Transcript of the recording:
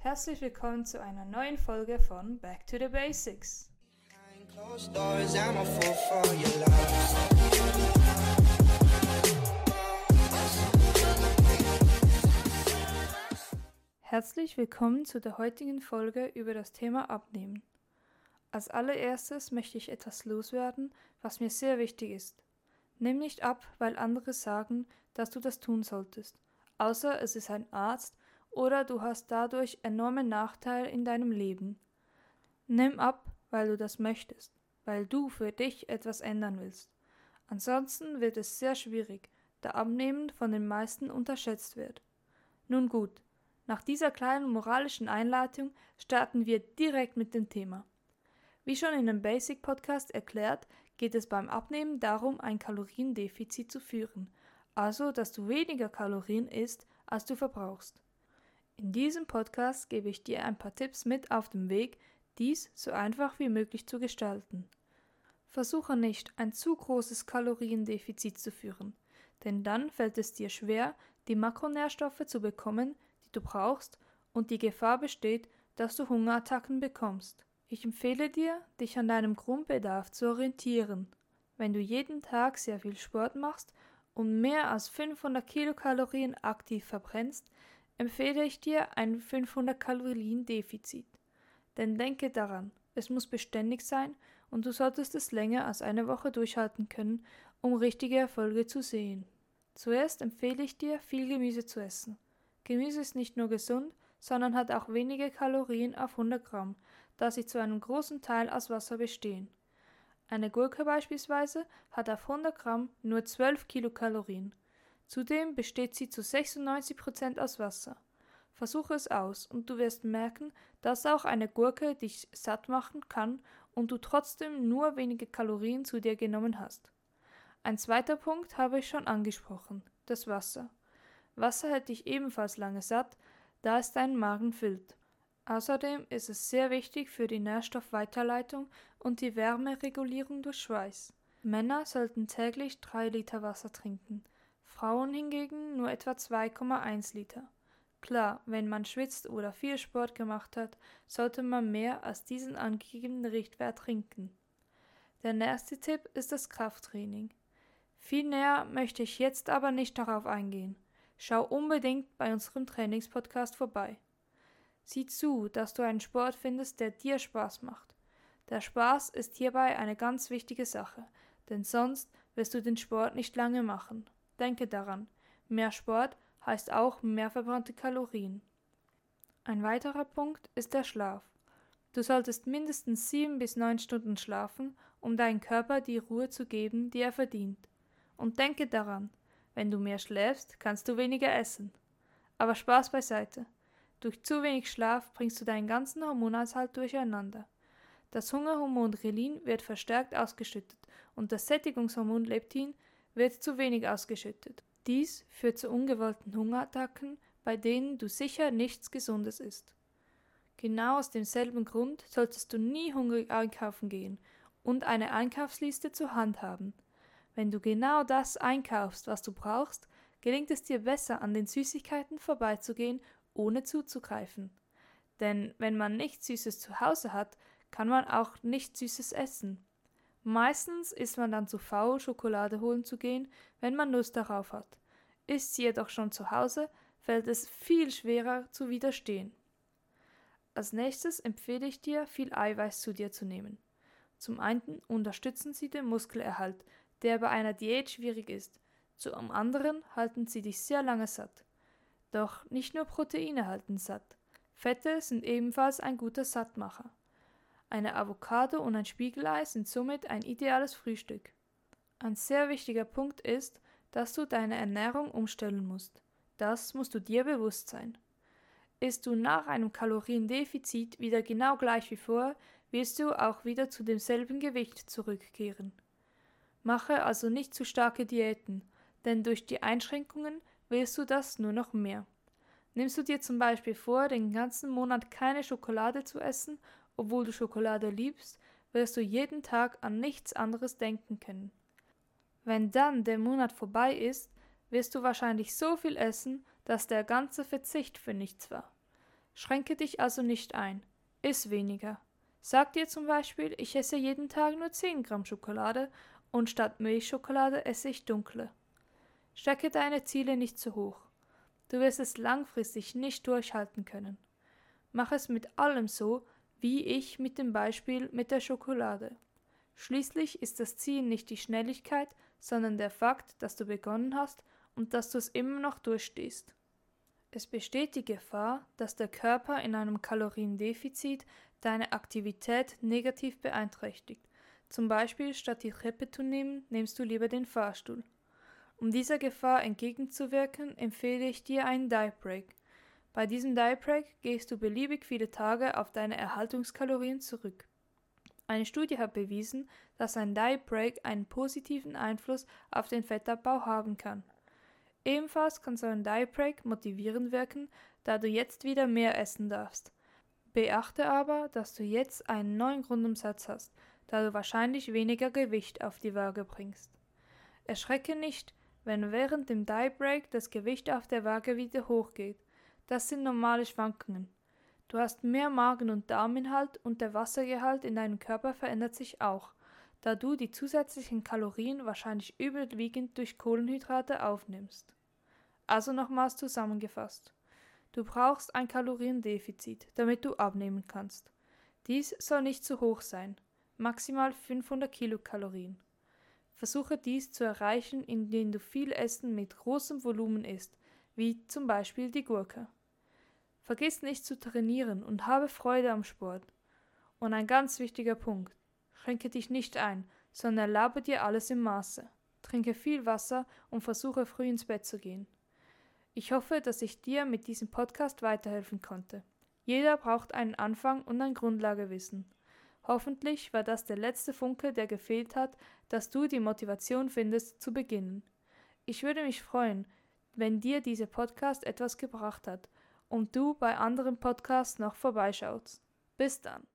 Herzlich willkommen zu einer neuen Folge von Back to the Basics. Herzlich willkommen zu der heutigen Folge über das Thema Abnehmen. Als allererstes möchte ich etwas loswerden, was mir sehr wichtig ist. Nimm nicht ab, weil andere sagen, dass du das tun solltest, außer es ist ein Arzt oder du hast dadurch enorme Nachteile in deinem Leben. Nimm ab, weil du das möchtest, weil du für dich etwas ändern willst. Ansonsten wird es sehr schwierig, da Abnehmen von den meisten unterschätzt wird. Nun gut, nach dieser kleinen moralischen Einleitung starten wir direkt mit dem Thema. Wie schon in dem Basic Podcast erklärt, geht es beim Abnehmen darum, ein Kaloriendefizit zu führen, also dass du weniger Kalorien isst, als du verbrauchst. In diesem Podcast gebe ich dir ein paar Tipps mit auf dem Weg, dies so einfach wie möglich zu gestalten. Versuche nicht, ein zu großes Kaloriendefizit zu führen, denn dann fällt es dir schwer, die Makronährstoffe zu bekommen, die du brauchst, und die Gefahr besteht, dass du Hungerattacken bekommst. Ich empfehle dir, dich an deinem Grundbedarf zu orientieren. Wenn du jeden Tag sehr viel Sport machst und mehr als 500 Kilokalorien aktiv verbrennst, empfehle ich dir ein 500 Kalorien Defizit. Denn denke daran, es muss beständig sein und du solltest es länger als eine Woche durchhalten können, um richtige Erfolge zu sehen. Zuerst empfehle ich dir, viel Gemüse zu essen. Gemüse ist nicht nur gesund, sondern hat auch wenige Kalorien auf 100 Gramm, da sie zu einem großen Teil aus Wasser bestehen. Eine Gurke beispielsweise hat auf 100 Gramm nur 12 Kilokalorien. Zudem besteht sie zu 96 Prozent aus Wasser. Versuche es aus und du wirst merken, dass auch eine Gurke dich satt machen kann und du trotzdem nur wenige Kalorien zu dir genommen hast. Ein zweiter Punkt habe ich schon angesprochen, das Wasser. Wasser hält dich ebenfalls lange satt, da es deinen Magen füllt. Außerdem ist es sehr wichtig für die Nährstoffweiterleitung und die Wärmeregulierung durch Schweiß. Männer sollten täglich 3 Liter Wasser trinken, Frauen hingegen nur etwa 2,1 Liter. Klar, wenn man schwitzt oder viel Sport gemacht hat, sollte man mehr als diesen angegebenen Richtwert trinken. Der nächste Tipp ist das Krafttraining. Viel näher möchte ich jetzt aber nicht darauf eingehen. Schau unbedingt bei unserem Trainingspodcast vorbei. Sieh zu, dass du einen Sport findest, der dir Spaß macht. Der Spaß ist hierbei eine ganz wichtige Sache, denn sonst wirst du den Sport nicht lange machen. Denke daran, mehr Sport heißt auch mehr verbrannte Kalorien. Ein weiterer Punkt ist der Schlaf. Du solltest mindestens sieben bis neun Stunden schlafen, um deinem Körper die Ruhe zu geben, die er verdient. Und denke daran, wenn du mehr schläfst, kannst du weniger essen. Aber Spaß beiseite. Durch zu wenig Schlaf bringst du deinen ganzen Hormonhaushalt durcheinander. Das Hungerhormon Relin wird verstärkt ausgeschüttet und das Sättigungshormon Leptin wird zu wenig ausgeschüttet. Dies führt zu ungewollten Hungerattacken, bei denen du sicher nichts Gesundes isst. Genau aus demselben Grund solltest du nie hungrig einkaufen gehen und eine Einkaufsliste zur Hand haben. Wenn du genau das einkaufst, was du brauchst, gelingt es dir besser, an den Süßigkeiten vorbeizugehen ohne zuzugreifen. Denn wenn man nichts Süßes zu Hause hat, kann man auch nichts Süßes essen. Meistens ist man dann zu faul, Schokolade holen zu gehen, wenn man Lust darauf hat. Ist sie jedoch schon zu Hause, fällt es viel schwerer zu widerstehen. Als nächstes empfehle ich dir, viel Eiweiß zu dir zu nehmen. Zum einen unterstützen sie den Muskelerhalt, der bei einer Diät schwierig ist. Zum anderen halten sie dich sehr lange satt. Doch nicht nur Proteine halten satt. Fette sind ebenfalls ein guter Sattmacher. Eine Avocado und ein Spiegelei sind somit ein ideales Frühstück. Ein sehr wichtiger Punkt ist, dass du deine Ernährung umstellen musst. Das musst du dir bewusst sein. Isst du nach einem Kaloriendefizit wieder genau gleich wie vor, wirst du auch wieder zu demselben Gewicht zurückkehren. Mache also nicht zu starke Diäten, denn durch die Einschränkungen willst du das nur noch mehr. Nimmst du dir zum Beispiel vor, den ganzen Monat keine Schokolade zu essen, obwohl du Schokolade liebst, wirst du jeden Tag an nichts anderes denken können. Wenn dann der Monat vorbei ist, wirst du wahrscheinlich so viel essen, dass der ganze Verzicht für nichts war. Schränke dich also nicht ein. Iss weniger. Sag dir zum Beispiel, ich esse jeden Tag nur 10 Gramm Schokolade und statt Milchschokolade esse ich dunkle. Stecke deine Ziele nicht zu hoch. Du wirst es langfristig nicht durchhalten können. Mach es mit allem so, wie ich mit dem Beispiel mit der Schokolade. Schließlich ist das Ziel nicht die Schnelligkeit, sondern der Fakt, dass du begonnen hast und dass du es immer noch durchstehst. Es besteht die Gefahr, dass der Körper in einem Kaloriendefizit deine Aktivität negativ beeinträchtigt. Zum Beispiel statt die Treppe zu nehmen, nimmst du lieber den Fahrstuhl. Um dieser Gefahr entgegenzuwirken, empfehle ich dir einen Diet Break. Bei diesem Break gehst du beliebig viele Tage auf deine Erhaltungskalorien zurück. Eine Studie hat bewiesen, dass ein Diet Break einen positiven Einfluss auf den Fettabbau haben kann. Ebenfalls kann so ein Diet Break motivierend wirken, da du jetzt wieder mehr essen darfst. Beachte aber, dass du jetzt einen neuen Grundumsatz hast, da du wahrscheinlich weniger Gewicht auf die Waage bringst. Erschrecke nicht, wenn während dem Diet Break das Gewicht auf der Waage wieder hochgeht. Das sind normale Schwankungen. Du hast mehr Magen- und Darminhalt und der Wassergehalt in deinem Körper verändert sich auch, da du die zusätzlichen Kalorien wahrscheinlich überwiegend durch Kohlenhydrate aufnimmst. Also nochmals zusammengefasst. Du brauchst ein Kaloriendefizit, damit du abnehmen kannst. Dies soll nicht zu hoch sein, maximal 500 Kilokalorien. Versuche dies zu erreichen, indem du viel Essen mit großem Volumen isst, wie zum Beispiel die Gurke. Vergiss nicht zu trainieren und habe Freude am Sport. Und ein ganz wichtiger Punkt. Schränke dich nicht ein, sondern erlaube dir alles im Maße. Trinke viel Wasser und versuche früh ins Bett zu gehen. Ich hoffe, dass ich dir mit diesem Podcast weiterhelfen konnte. Jeder braucht einen Anfang und ein Grundlagewissen. Hoffentlich war das der letzte Funke, der gefehlt hat, dass du die Motivation findest, zu beginnen. Ich würde mich freuen, wenn dir dieser Podcast etwas gebracht hat und du bei anderen Podcasts noch vorbeischaust. Bis dann.